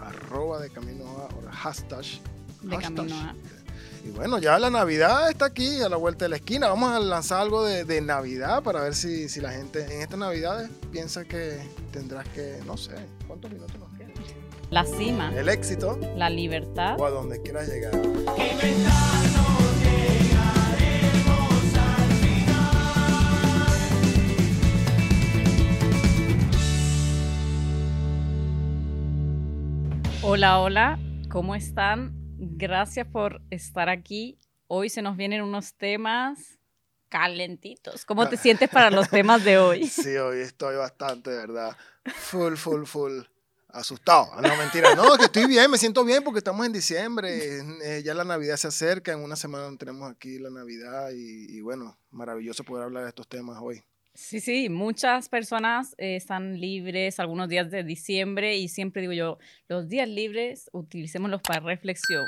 arroba de camino a, o hashtag. De hashtag. camino a. Y bueno, ya la Navidad está aquí, a la vuelta de la esquina. Vamos a lanzar algo de, de Navidad para ver si, si la gente en estas Navidades piensa que tendrás que, no sé, ¿cuántos minutos nos quedan? La cima, El éxito la libertad. o a donde quieras llegar. Hola, hola, ¿cómo están? Gracias por estar aquí. Hoy se nos vienen unos temas calentitos. ¿Cómo te sientes para los temas de hoy? Sí, hoy estoy bastante, de verdad. Full, full, full. Asustado. No, mentira. No, que estoy bien, me siento bien porque estamos en diciembre. eh, ya la Navidad se acerca. En una semana tenemos aquí la Navidad. Y, y bueno, maravilloso poder hablar de estos temas hoy. Sí, sí, muchas personas eh, están libres algunos días de diciembre y siempre digo yo, los días libres utilicémoslos para reflexión.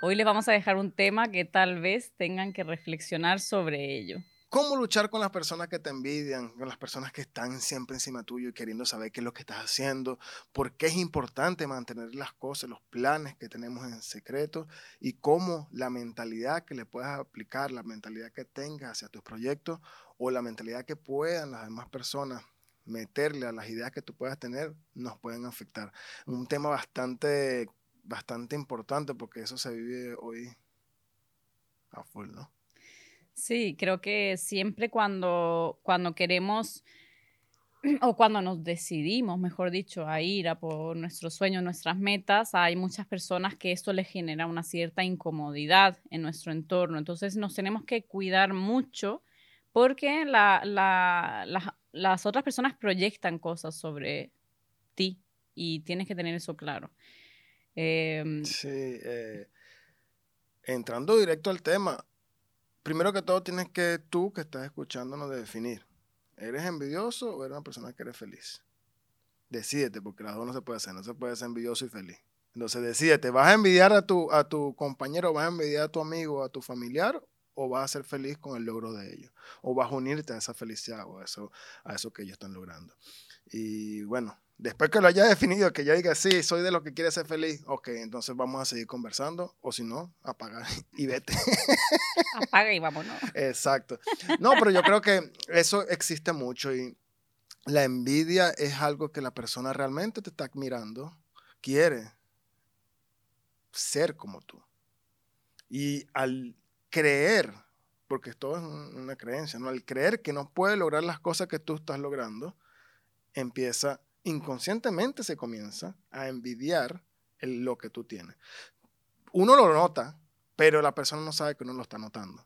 Hoy les vamos a dejar un tema que tal vez tengan que reflexionar sobre ello. ¿Cómo luchar con las personas que te envidian, con las personas que están siempre encima tuyo y queriendo saber qué es lo que estás haciendo? ¿Por qué es importante mantener las cosas, los planes que tenemos en secreto? Y cómo la mentalidad que le puedas aplicar, la mentalidad que tengas hacia tus proyectos o la mentalidad que puedan las demás personas meterle a las ideas que tú puedas tener, nos pueden afectar. Un tema bastante, bastante importante porque eso se vive hoy a full, ¿no? Sí, creo que siempre cuando, cuando queremos o cuando nos decidimos, mejor dicho, a ir a por nuestros sueños, nuestras metas, hay muchas personas que esto les genera una cierta incomodidad en nuestro entorno. Entonces nos tenemos que cuidar mucho porque la- la- la- las otras personas proyectan cosas sobre ti y tienes que tener eso claro. Em, Sí, eh, entrando directo al tema, primero que todo tienes que tú que estás escuchándonos de definir, ¿eres envidioso o eres una persona que eres feliz? Decídete, porque las dos no se puede hacer, no se puede ser envidioso y feliz. Entonces decídete, ¿vas a envidiar a tu, a tu compañero, vas a envidiar a tu amigo, a tu familiar, o vas a ser feliz con el logro de ellos? ¿O vas a unirte a esa felicidad o a eso, a eso que ellos están logrando? Y bueno, después que lo hayas definido, que ya digas, sí, soy de los que quiere ser feliz, ok, entonces vamos a seguir conversando, o si no, apagar y vete. apaga y vámonos. Exacto. No, pero yo creo que eso existe mucho y la envidia es algo que la persona realmente te está admirando, quiere ser como tú. Y al creer, porque todo es un- una creencia, ¿no? Al creer que no puede lograr las cosas que tú estás logrando, empieza, inconscientemente se comienza a envidiar el- lo que tú tienes. Uno lo nota, pero la persona no sabe que uno lo está notando.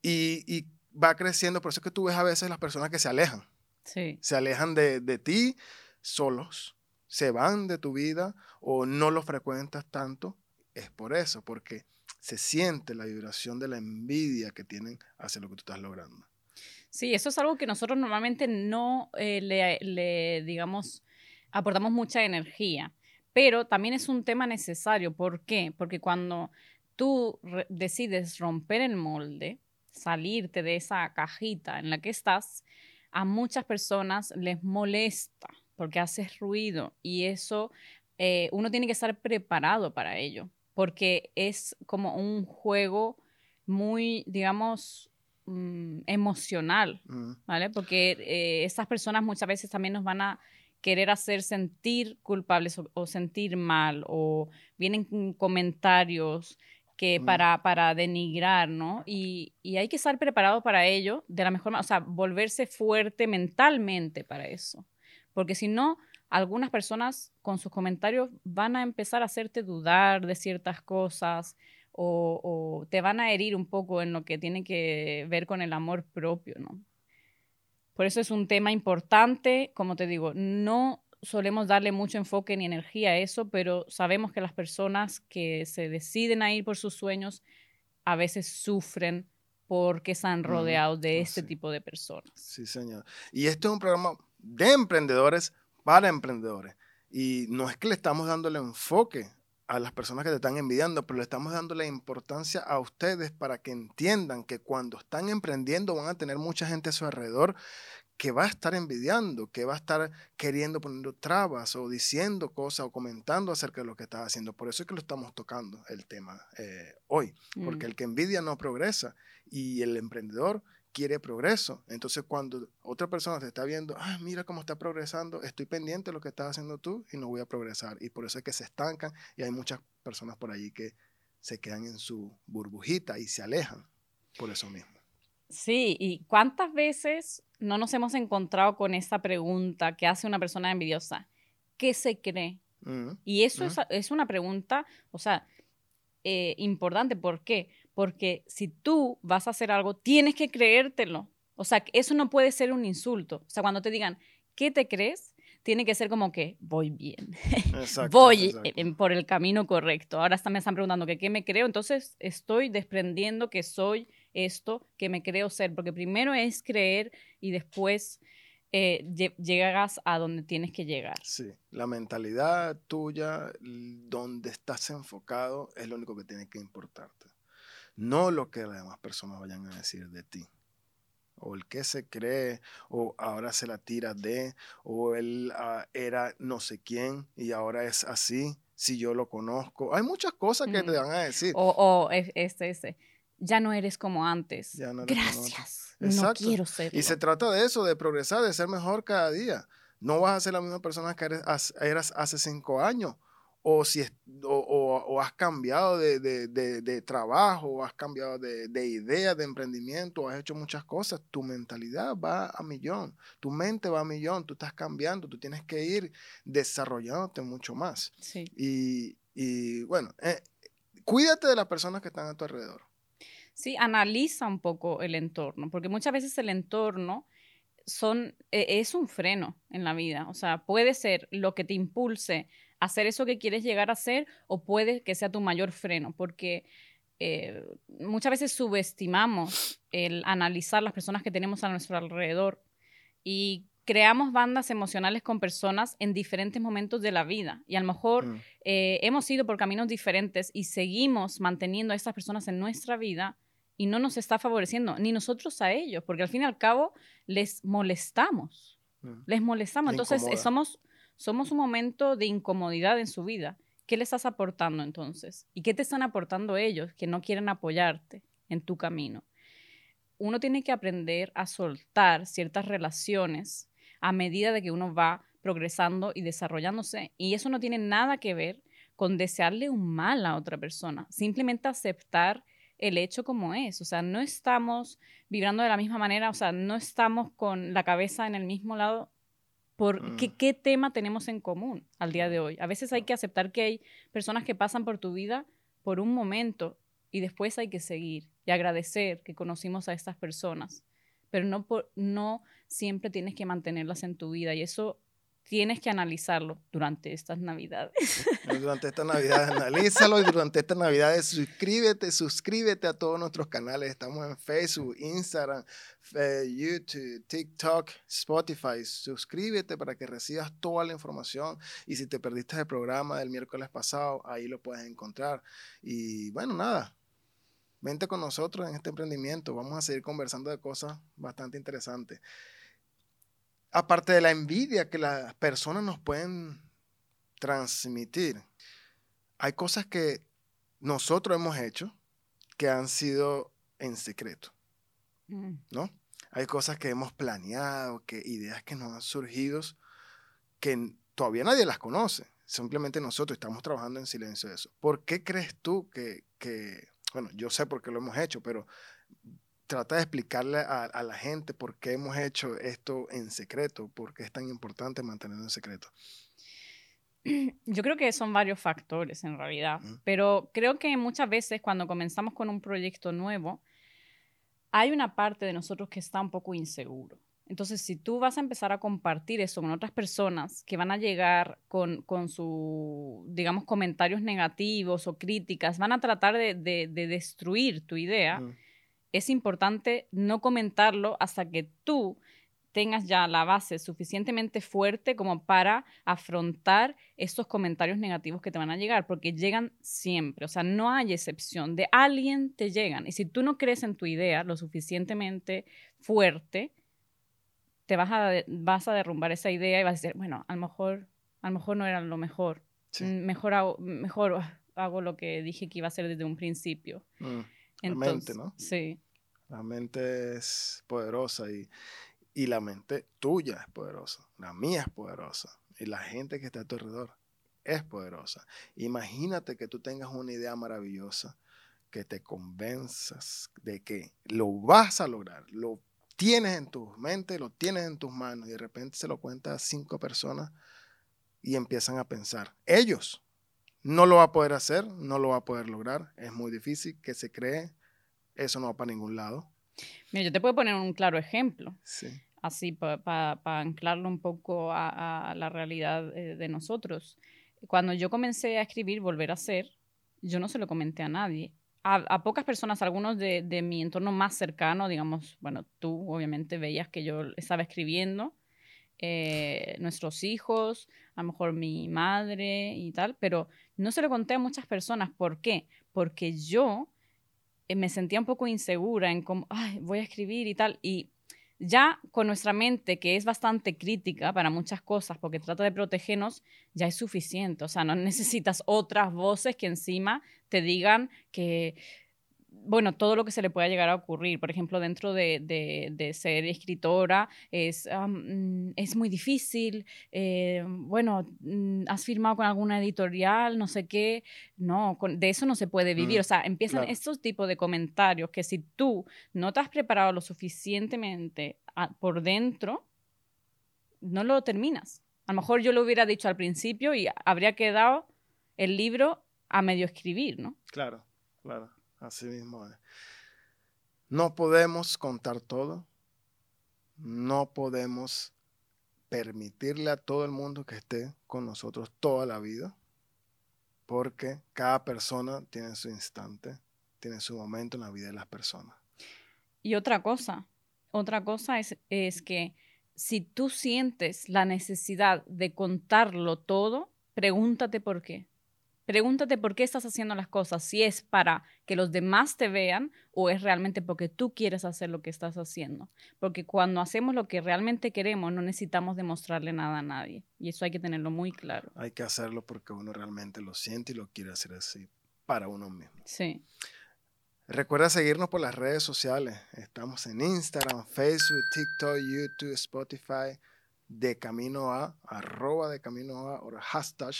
Y, y va creciendo, por eso es que tú ves a veces las personas que se alejan, Sí. se alejan de, de ti solos, se van de tu vida o no los frecuentas tanto. Es por eso, porque se siente la vibración de la envidia que tienen hacia lo que tú estás logrando. Sí, eso es algo que nosotros normalmente no eh, le, digamos, aportamos mucha energía, pero también es un tema necesario. ¿Por qué? Porque cuando tú decides romper el molde, salirte de esa cajita en la que estás, a muchas personas les molesta porque haces ruido y eso eh, uno tiene que estar preparado para ello, porque es como un juego muy, digamos, mm, emocional, Mm, ¿vale? Porque eh, estas personas muchas veces también nos van a querer hacer sentir culpables o, o sentir mal, o vienen comentarios que Mm. para, para denigrar, ¿no? Y, y hay que estar preparado para ello de la mejor manera, o sea, volverse fuerte mentalmente para eso. Porque si no, algunas personas con sus comentarios van a empezar a hacerte dudar de ciertas cosas o, o te van a herir un poco en lo que tiene que ver con el amor propio, ¿no? Por eso es un tema importante, como te digo, no solemos darle mucho enfoque ni energía a eso, pero sabemos que las personas que se deciden a ir por sus sueños a veces sufren porque están rodeados de este sí. tipo de personas. Sí, señor. Y este es un programa de emprendedores para emprendedores. Y no es que le estamos dando el enfoque a las personas que te están envidiando, pero le estamos dando la importancia a ustedes para que entiendan que cuando están emprendiendo van a tener mucha gente a su alrededor que va a estar envidiando, que va a estar queriendo poniendo trabas o diciendo cosas o comentando acerca de lo que estás haciendo. Por eso es que lo estamos tocando el tema eh, hoy, porque Mm. el que envidia no progresa y el emprendedor quiere progreso. Entonces cuando otra persona te está viendo, ah, mira cómo está progresando, estoy pendiente de lo que estás haciendo tú y no voy a progresar. Y por eso es que se estancan y hay muchas personas por allí que se quedan en su burbujita y se alejan por eso mismo. Sí, y cuántas veces no nos hemos encontrado con esta pregunta que hace una persona envidiosa. ¿Qué se cree? Ujú. Y eso Ujú. es, es una pregunta, o sea, eh, importante. ¿Por qué? Porque si tú vas a hacer algo, tienes que creértelo. O sea, eso no puede ser un insulto. O sea, cuando te digan, ¿qué te crees? Tiene que ser como que voy bien, Exacto, voy exacto. eh, en- por el camino correcto. Ahora me están preguntando que qué me creo, entonces estoy desprendiendo que soy esto que me creo ser, porque primero es creer y después eh, lle- llegas a donde tienes que llegar. Sí, la mentalidad tuya, donde estás enfocado, es lo único que tiene que importarte. No lo que las demás personas vayan a decir de ti. O el que se cree, o ahora se la tira de, o él ah, era no sé quién y ahora es así, si yo lo conozco. Hay muchas cosas que te Mm. van a decir. O, o es- este, este, ya no eres como antes. Ya no. Gracias. Exacto. No quiero serlo. Y se trata de eso, de progresar, de ser mejor cada día. No vas a ser la misma persona que eres, eras hace cinco años. O, si es- o, o- o has cambiado de, de- de- de trabajo, o has cambiado de, de idea, de emprendimiento, o has hecho muchas cosas. Tu mentalidad va a millón, tu mente va a millón, tú estás cambiando, tú tienes que ir desarrollándote mucho más. Sí. Y, y, bueno, eh, cuídate de las personas que están a tu alrededor. Sí, analiza un poco el entorno, porque muchas veces el entorno son, e- es un freno en la vida. O sea, puede ser lo que te impulse a hacer eso que quieres llegar a hacer o puede que sea tu mayor freno, porque eh, muchas veces subestimamos el analizar las personas que tenemos a nuestro alrededor y creamos bandas emocionales con personas en diferentes momentos de la vida. Y a lo mejor Mm. eh, hemos ido por caminos diferentes y seguimos manteniendo a estas personas en nuestra vida y no nos está favoreciendo, ni nosotros a ellos, porque al fin y al cabo les molestamos, Mm. les molestamos. Entonces, eh, somos, somos un momento de incomodidad en su vida. ¿Qué le estás aportando entonces? ¿Y qué te están aportando ellos que no quieren apoyarte en tu camino? Uno tiene que aprender a soltar ciertas relaciones a medida de que uno va progresando y desarrollándose. Y eso no tiene nada que ver con desearle un mal a otra persona. Simplemente aceptar el hecho como es. O sea, no estamos vibrando de la misma manera, o sea, no estamos con la cabeza en el mismo lado. ¿Por Mm. qué, qué tema tenemos en común al día de hoy? A veces hay que aceptar que hay personas que pasan por tu vida por un momento y después hay que seguir y agradecer que conocimos a estas personas. Pero no, por, no siempre tienes que mantenerlas en tu vida y eso tienes que analizarlo durante estas navidades. Durante esta Navidad, analízalo y durante esta Navidad suscríbete, suscríbete a todos nuestros canales. Estamos en Facebook, Instagram, YouTube, TikTok, Spotify. Suscríbete para que recibas toda la información. Y si te perdiste el programa del miércoles pasado, ahí lo puedes encontrar. Y bueno, nada. Vente con nosotros en este emprendimiento. Vamos a seguir conversando de cosas bastante interesantes. Aparte de la envidia que las personas nos pueden transmitir. Hay cosas que nosotros hemos hecho que han sido en secreto, Mm. ¿no? Hay cosas que hemos planeado, que ideas que nos han surgido que todavía nadie las conoce. Simplemente nosotros estamos trabajando en silencio de eso. ¿Por qué crees tú que, que- bueno, yo sé por qué lo hemos hecho, pero trata de explicarle a, a la gente por qué hemos hecho esto en secreto, por qué es tan importante mantenerlo en secreto. Yo creo que son varios factores en realidad, Ujú. pero creo que muchas veces cuando comenzamos con un proyecto nuevo, hay una parte de nosotros que está un poco inseguro. Entonces, si tú vas a empezar a compartir eso con otras personas que van a llegar con, con su, digamos, comentarios negativos o críticas, van a tratar de, de- de destruir tu idea, Mm. Es importante no comentarlo hasta que tú tengas ya la base suficientemente fuerte como para afrontar estos comentarios negativos que te van a llegar, porque llegan siempre, o sea, no hay excepción, de alguien te llegan. Y si tú no crees en tu idea lo suficientemente fuerte, te vas a, vas a derrumbar esa idea y vas a decir, bueno, a lo mejor, a lo mejor no era lo mejor. Mm, mejor, hago, mejor hago lo que dije que iba a hacer desde un principio. Mm, la mente, ¿no? Sí. La mente es poderosa y, y la mente tuya es poderosa. La mía es poderosa. Y la gente que está a tu alrededor es poderosa. Imagínate que tú tengas una idea maravillosa, que te convenzas de que lo vas a lograr, lo tienes en tu mente, lo tienes en tus manos y de repente se lo cuentas a cinco personas y empiezan a pensar, ellos no lo va a poder hacer, no lo va a poder lograr, es muy difícil que se cree, eso no va para ningún lado. Mira, yo te puedo poner un claro ejemplo. Sí. Así, para anclarlo un poco a, la realidad eh, de nosotros. Cuando yo comencé a escribir Volver a Ser, yo no se lo comenté a nadie. A, pocas personas, algunos de, de, mi entorno más cercano, digamos, bueno, tú obviamente veías que yo estaba escribiendo, eh, nuestros hijos, a lo mejor mi madre y tal, pero no se lo conté a muchas personas. ¿Por qué? Porque yo eh, me sentía un poco insegura en cómo, voy a escribir y tal. Y ya con nuestra mente, que es bastante crítica para muchas cosas, porque trata de protegernos, ya es suficiente. O sea, no necesitas otras voces que encima te digan que bueno, todo lo que se le pueda llegar a ocurrir. Por ejemplo, dentro de, ser escritora es, mm, es muy difícil. Eh, bueno, mm, has firmado con alguna editorial, no sé qué. No, de eso no se puede vivir. Mm, o sea, empiezan estos tipos de comentarios que si tú no te has preparado lo suficientemente por dentro, no lo terminas. A lo mejor yo lo hubiera dicho al principio y habría quedado el libro a medio escribir, ¿no? Claro, claro. Así mismo es. No podemos contar todo. No podemos permitirle a todo el mundo que esté con nosotros toda la vida. Porque cada persona tiene su instante, tiene su momento en la vida de las personas. Y otra cosa, otra cosa es, es que si tú sientes la necesidad de contarlo todo, pregúntate por qué. Pregúntate por qué estás haciendo las cosas, si es para que los demás te vean o es realmente porque tú quieres hacer lo que estás haciendo. Porque cuando hacemos lo que realmente queremos, no necesitamos demostrarle nada a nadie. Y eso hay que tenerlo muy claro. Hay que hacerlo porque uno realmente lo siente y lo quiere hacer así para uno mismo. Sí. Recuerda seguirnos por las redes sociales. Estamos en Instagram, Facebook, TikTok, YouTube, Spotify, de camino a, arroba de camino a, o hashtag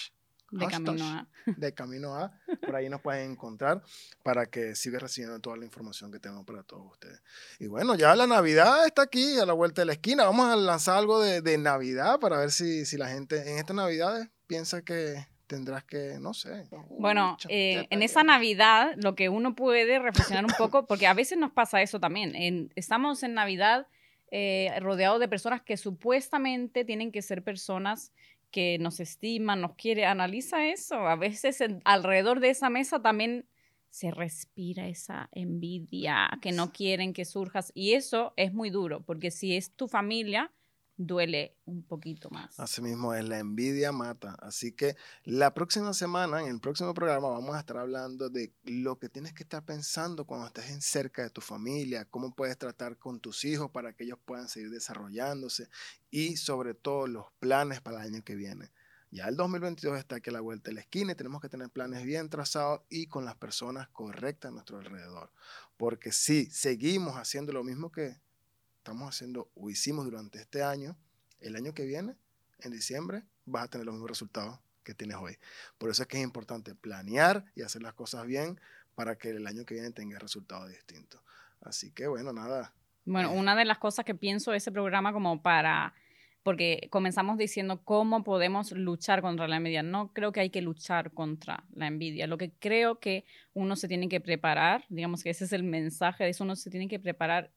de camino a. De camino a. Por ahí nos pueden encontrar para que sigas recibiendo toda la información que tengo para todos ustedes. Y bueno, ya la Navidad está aquí, a la vuelta de la esquina. Vamos a lanzar algo de, Navidad para ver si, si la gente en estas Navidades piensa que tendrás que, no sé. Bueno, eh, en esa Navidad lo que uno puede reflexionar un poco, porque a veces nos pasa eso también. En, estamos en Navidad eh, rodeados de personas que supuestamente tienen que ser personas que nos estima, nos quiere, analiza eso. A veces alrededor de esa mesa también se respira esa envidia, que no quieren que surjas. Y eso es muy duro, porque si es tu familia, duele un poquito más. Así mismo es, la envidia mata. Así que la próxima semana, en el próximo programa, vamos a estar hablando de lo que tienes que estar pensando cuando estés en cerca de tu familia, cómo puedes tratar con tus hijos para que ellos puedan seguir desarrollándose y sobre todo los planes para el año que viene. Ya el 2022 está aquí a la vuelta de la esquina y tenemos que tener planes bien trazados y con las personas correctas a nuestro alrededor. Porque si seguimos haciendo lo mismo que estamos haciendo o hicimos durante este año, el año que viene, en diciembre, vas a tener los mismos resultados que tienes hoy. Por eso es que es importante planear y hacer las cosas bien para que el año que viene tenga resultados distintos. Así que bueno, nada. Bueno, eh. una de las cosas que pienso de ese programa como para, porque comenzamos diciendo cómo podemos luchar contra la envidia. No creo que hay que luchar contra la envidia. Lo que creo que uno se tiene que preparar, digamos que ese es el mensaje de eso, uno se tiene que preparar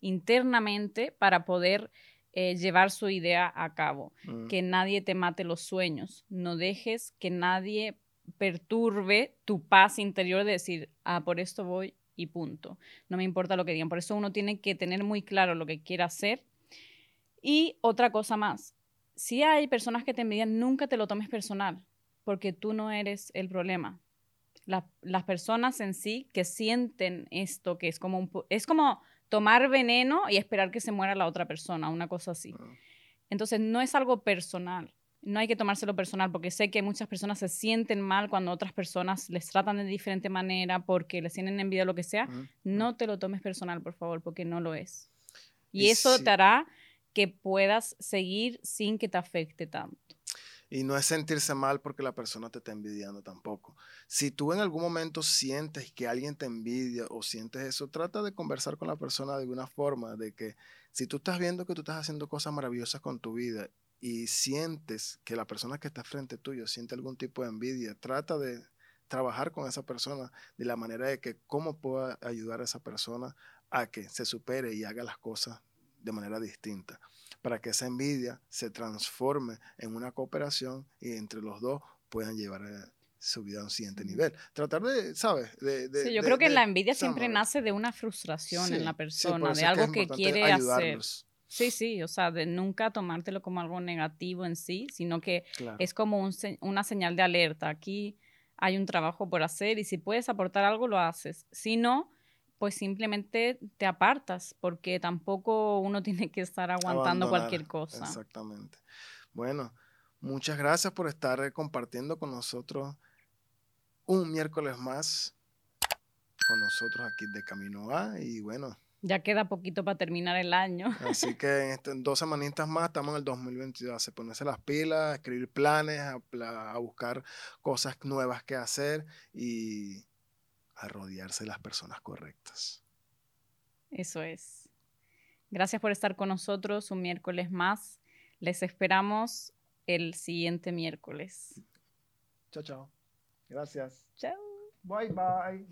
internamente para poder eh, llevar su idea a cabo. Mm. Que nadie te mate los sueños. No dejes que nadie perturbe tu paz interior de decir, ah, por esto voy y punto. No me importa lo que digan. Por eso uno tiene que tener muy claro lo que quiere hacer. Y otra cosa más, si hay personas que te envidian, nunca te lo tomes personal, porque tú no eres el problema. las personas en sí que sienten esto, que es como, un, es como tomar veneno y esperar que se muera la otra persona, una cosa así. Ah. Entonces, no es algo personal. No hay que tomárselo personal porque sé que muchas personas se sienten mal cuando otras personas les tratan de diferente manera porque les tienen envidia o lo que sea. No te lo tomes personal, por favor, porque no lo es. Y, Y eso sí. te hará que puedas seguir sin que te afecte tanto. Y no es sentirse mal porque la persona te está envidiando tampoco. Si tú en algún momento sientes que alguien te envidia o sientes eso, trata de conversar con la persona de alguna forma, de que si tú estás viendo que tú estás haciendo cosas maravillosas con tu vida y sientes que la persona que está frente tuyo siente algún tipo de envidia, trata de trabajar con esa persona de la manera de que cómo pueda ayudar a esa persona a que se supere y haga las cosas de manera distinta para que esa envidia se transforme en una cooperación y entre los dos puedan llevar eh, su vida a un siguiente nivel. Tratar de, ¿sabes? De, de- Sí, yo de- creo que la envidia siempre nace de una frustración Sí, en la sí, persona, eso de algo que importante quiere hacer. ayudarlos. Sí, sí, o sea, de nunca tomártelo como algo negativo en sí, sino que Claro. es como un una señal de alerta. Aquí hay un trabajo por hacer y si puedes aportar algo, lo haces. Si no, pues simplemente te apartas, porque tampoco uno tiene que estar aguantando Abandonar, cualquier cosa. Exactamente. Bueno, muchas gracias por estar eh, compartiendo con nosotros un miércoles más con nosotros aquí de Camino A y bueno, Ya queda poquito para terminar el año. Así que en, este- en dos semanitas más estamos en el 2022. A ponerse las pilas, a escribir planes, a, pla- a buscar cosas nuevas que hacer y a rodearse de las personas correctas. Eso es. Gracias por estar con nosotros un miércoles más. Les esperamos el siguiente miércoles. Chao, chao. Gracias. Chao. Bye, bye.